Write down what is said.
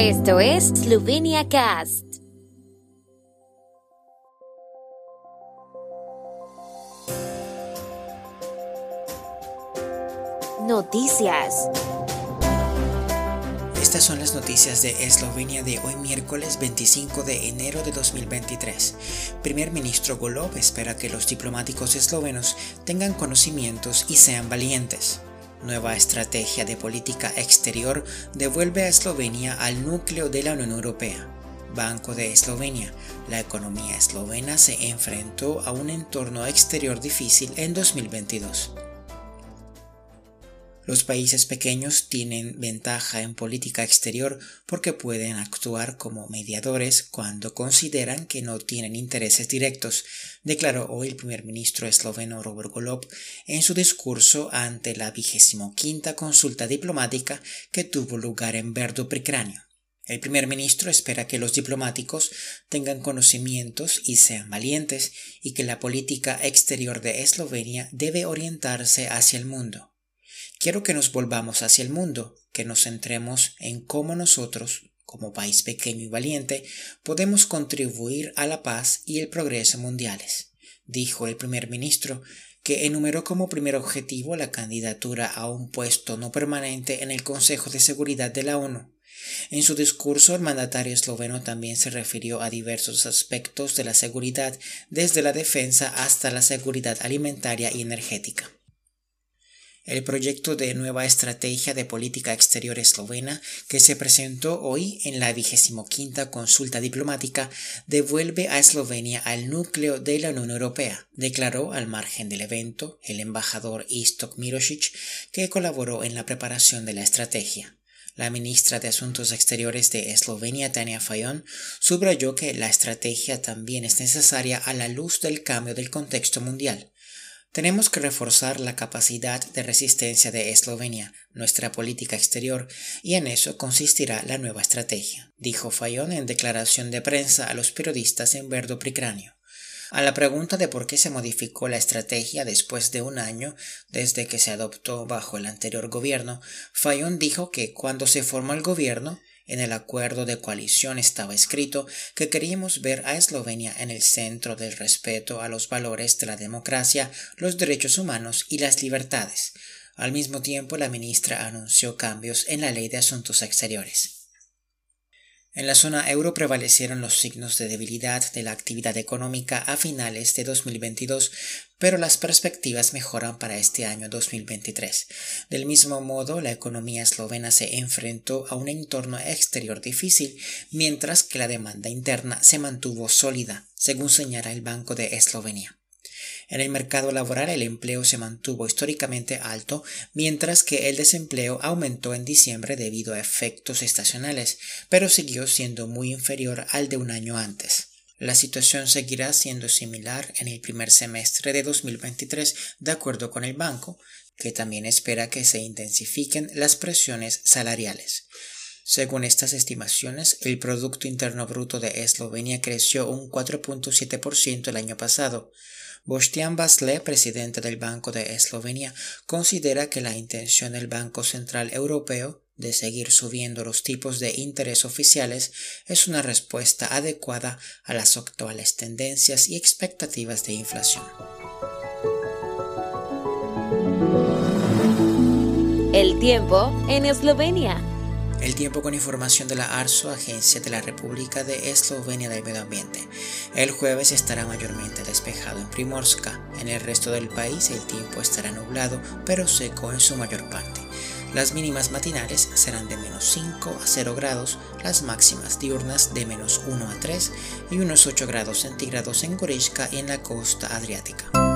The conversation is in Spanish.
Esto es Slovenia Cast. Noticias. Estas son las noticias de Eslovenia de hoy miércoles 25 de enero de 2023. Primer ministro Golov espera que los diplomáticos eslovenos tengan conocimientos y sean valientes. Nueva estrategia de política exterior devuelve a Eslovenia al núcleo de la Unión Europea. Banco de Eslovenia. La economía eslovena se enfrentó a un entorno exterior difícil en 2022. Los países pequeños tienen ventaja en política exterior porque pueden actuar como mediadores cuando consideran que no tienen intereses directos, declaró hoy el primer ministro esloveno Robert Golob en su discurso ante la vigésimo quinta consulta diplomática que tuvo lugar en Verdo Pricranio. El primer ministro espera que los diplomáticos tengan conocimientos y sean valientes y que la política exterior de Eslovenia debe orientarse hacia el mundo. Quiero que nos volvamos hacia el mundo, que nos centremos en cómo nosotros, como país pequeño y valiente, podemos contribuir a la paz y el progreso mundiales, dijo el primer ministro, que enumeró como primer objetivo la candidatura a un puesto no permanente en el Consejo de Seguridad de la ONU. En su discurso, el mandatario esloveno también se refirió a diversos aspectos de la seguridad, desde la defensa hasta la seguridad alimentaria y energética. El proyecto de nueva estrategia de política exterior eslovena que se presentó hoy en la quinta consulta diplomática devuelve a Eslovenia al núcleo de la Unión Europea, declaró al margen del evento el embajador Istok Mirosic, que colaboró en la preparación de la estrategia. La ministra de Asuntos Exteriores de Eslovenia, Tania Fayon, subrayó que la estrategia también es necesaria a la luz del cambio del contexto mundial. Tenemos que reforzar la capacidad de resistencia de Eslovenia, nuestra política exterior, y en eso consistirá la nueva estrategia, dijo Fayón en declaración de prensa a los periodistas en Verdo Pricranio. A la pregunta de por qué se modificó la estrategia después de un año desde que se adoptó bajo el anterior gobierno, Fayón dijo que cuando se formó el gobierno, en el acuerdo de coalición estaba escrito que queríamos ver a Eslovenia en el centro del respeto a los valores de la democracia, los derechos humanos y las libertades. Al mismo tiempo, la ministra anunció cambios en la Ley de Asuntos Exteriores. En la zona euro prevalecieron los signos de debilidad de la actividad económica a finales de 2022, pero las perspectivas mejoran para este año 2023. Del mismo modo, la economía eslovena se enfrentó a un entorno exterior difícil, mientras que la demanda interna se mantuvo sólida, según señala el Banco de Eslovenia. En el mercado laboral el empleo se mantuvo históricamente alto, mientras que el desempleo aumentó en diciembre debido a efectos estacionales, pero siguió siendo muy inferior al de un año antes. La situación seguirá siendo similar en el primer semestre de 2023, de acuerdo con el banco, que también espera que se intensifiquen las presiones salariales. Según estas estimaciones, el Producto Interno Bruto de Eslovenia creció un 4.7% el año pasado, Bostian Basle, presidente del Banco de Eslovenia, considera que la intención del Banco Central Europeo de seguir subiendo los tipos de interés oficiales es una respuesta adecuada a las actuales tendencias y expectativas de inflación. El tiempo en Eslovenia. El tiempo con información de la ARSO, Agencia de la República de Eslovenia del Medio Ambiente. El jueves estará mayormente despejado en Primorska. En el resto del país el tiempo estará nublado, pero seco en su mayor parte. Las mínimas matinales serán de menos 5 a 0 grados, las máximas diurnas de menos 1 a 3 y unos 8 grados centígrados en Gorishka y en la costa adriática.